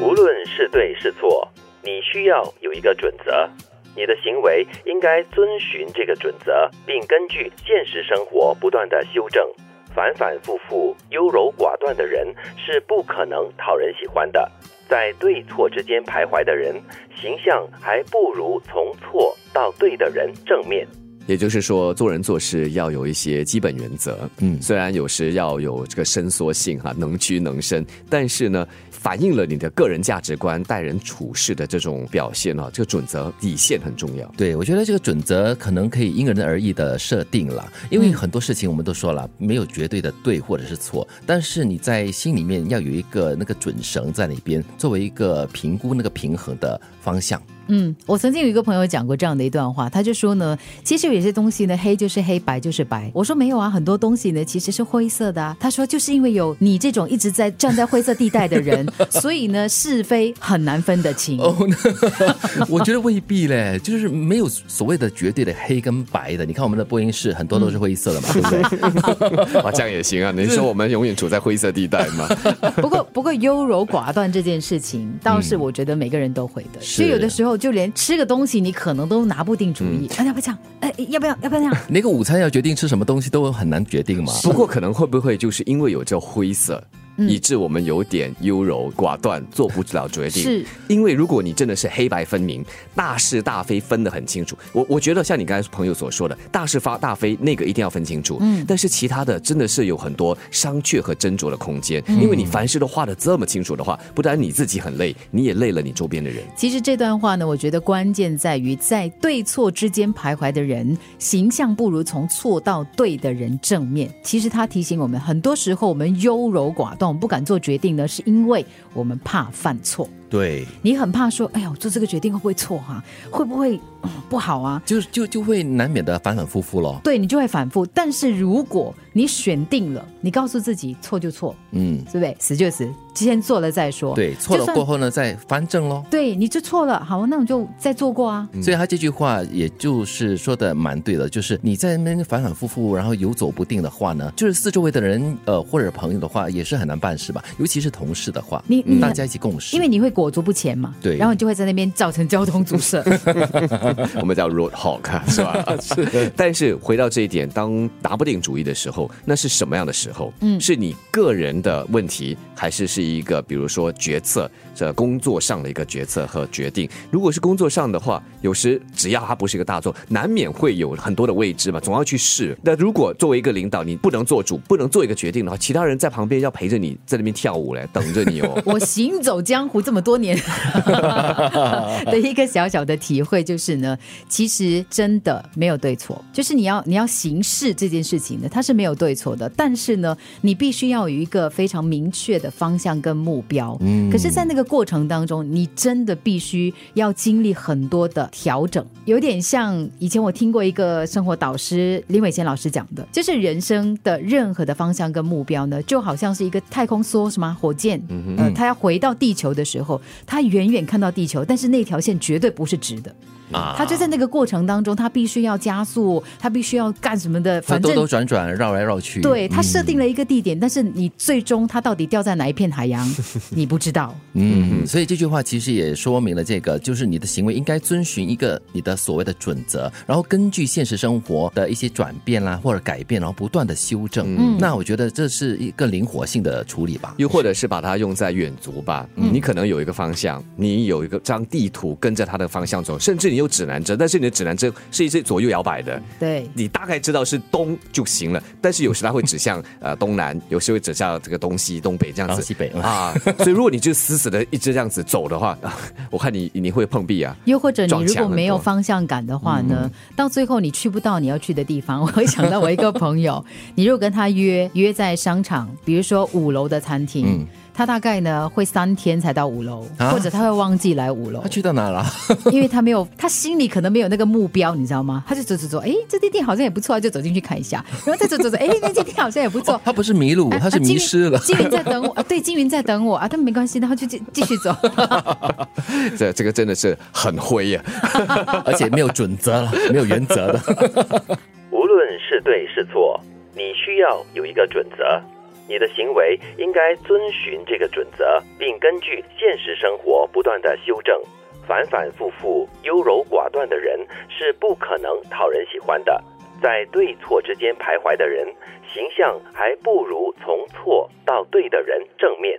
无论是对是错，你需要有一个准则。你的行为应该遵循这个准则，并根据现实生活不断的修正。反反复复、优柔寡断的人是不可能讨人喜欢的。在对错之间徘徊的人，形象还不如从错到对的人正面。也就是说，做人做事要有一些基本原则。嗯，虽然有时要有这个伸缩性哈，能屈能伸，但是呢，反映了你的个人价值观、待人处事的这种表现啊，这个准则底线很重要。对，我觉得这个准则可能可以因人而异的设定了，因为很多事情我们都说了，没有绝对的对或者是错，但是你在心里面要有一个那个准绳在那边，作为一个评估那个平衡的方向。嗯，我曾经有一个朋友讲过这样的一段话，他就说呢，其实有些东西呢，黑就是黑，白就是白。我说没有啊，很多东西呢其实是灰色的啊。他说就是因为有你这种一直在站在灰色地带的人，所以呢是非很难分得清。哦，我觉得未必嘞，就是没有所谓的绝对的黑跟白的。你看我们的播音室很多都是灰色的嘛，对不对？啊，这样也行啊。你说我们永远处在灰色地带吗？不过不过优柔寡断这件事情，倒是我觉得每个人都会的。所以有的时候。就连吃个东西，你可能都拿不定主意。哎，要不要这样？哎，要不要？要不要这样？那个午餐要决定吃什么东西都很难决定嘛。不过可能会不会就是因为有这灰色？以致我们有点优柔寡断，做不了决定。是，因为如果你真的是黑白分明，大是大非分得很清楚，我我觉得像你刚才朋友所说的，大是发大非那个一定要分清楚。嗯，但是其他的真的是有很多商榷和斟酌的空间，因为你凡事都画的这么清楚的话，不但你自己很累，你也累了你周边的人。其实这段话呢，我觉得关键在于在对错之间徘徊的人，形象不如从错到对的人正面。其实他提醒我们，很多时候我们优柔寡断。我们不敢做决定呢，是因为我们怕犯错。对，你很怕说，哎呀，我做这个决定会不会错哈？会不会不好啊？就就就会难免的反反复复咯。对你就会反复，但是如果你选定了，你告诉自己错就错，嗯，对不对？死就死，先做了再说。对，错了过后呢，再翻正喽。对，你就错了，好，那我就再做过啊。所以他这句话也就是说的蛮对的，就是你在那边反反复复，然后游走不定的话呢，就是四周围的人呃或者朋友的话，也是很难办事吧？尤其是同事的话，你大家一起共事，因为你会。裹足不前嘛，对，然后你就会在那边造成交通阻塞。我们叫 road hog 是吧？是。但是回到这一点，当拿不定主意的时候，那是什么样的时候？嗯，是你个人的问题，还是是一个比如说决策，这工作上的一个决策和决定？如果是工作上的话，有时只要它不是一个大作，难免会有很多的未知嘛，总要去试。那如果作为一个领导，你不能做主，不能做一个决定的话，其他人在旁边要陪着你在那边跳舞嘞，等着你哦。我行走江湖这么多。多年。的一个小小的体会就是呢，其实真的没有对错，就是你要你要行事这件事情呢，它是没有对错的，但是呢，你必须要有一个非常明确的方向跟目标。嗯，可是，在那个过程当中，你真的必须要经历很多的调整，有点像以前我听过一个生活导师林伟贤老师讲的，就是人生的任何的方向跟目标呢，就好像是一个太空梭什么火箭，嗯呃，它要回到地球的时候。他远远看到地球，但是那条线绝对不是直的。啊，他就在那个过程当中，他必须要加速，他必须要干什么的？反正兜兜转转，绕来绕去。对他设定了一个地点，但是你最终他到底掉在哪一片海洋，你不知道。嗯，所以这句话其实也说明了这个，就是你的行为应该遵循一个你的所谓的准则，然后根据现实生活的一些转变啦或者改变，然后不断的修正。嗯，那我觉得这是一个灵活性的处理吧。又或者是把它用在远足吧，你可能有一个方向，你有一个张地图跟着它的方向走，甚至你。有指南针，但是你的指南针是一直左右摇摆的。对，你大概知道是东就行了，但是有时它会指向呃东南，有时会指向这个东西、东北这样子。西北啊，所以如果你就死死的一直这样子走的话，我看你你会碰壁啊。又或者你如果没有方向感的话呢，到最后你去不到你要去的地方。我会想到我一个朋友，你如果跟他约约在商场，比如说五楼的餐厅。他大概呢会三天才到五楼，或者他会忘记来五楼。他去到哪了？因为他没有，他心里可能没有那个目标，你知道吗？他就走走走，哎，这间店好像也不错，就走进去看一下，然后再走走走，哎，那间店好像也不错。他不是迷路，他是迷失了。金云在等我，对，金云在等我啊，但没关系，然后就继继续走。这这个真的是很灰呀，而且没有准则了，没有原则的。无论是对是错，你需要有一个准则。你的行为应该遵循这个准则，并根据现实生活不断地修正。反反复复、优柔寡断的人是不可能讨人喜欢的。在对错之间徘徊的人，形象还不如从错到对的人正面。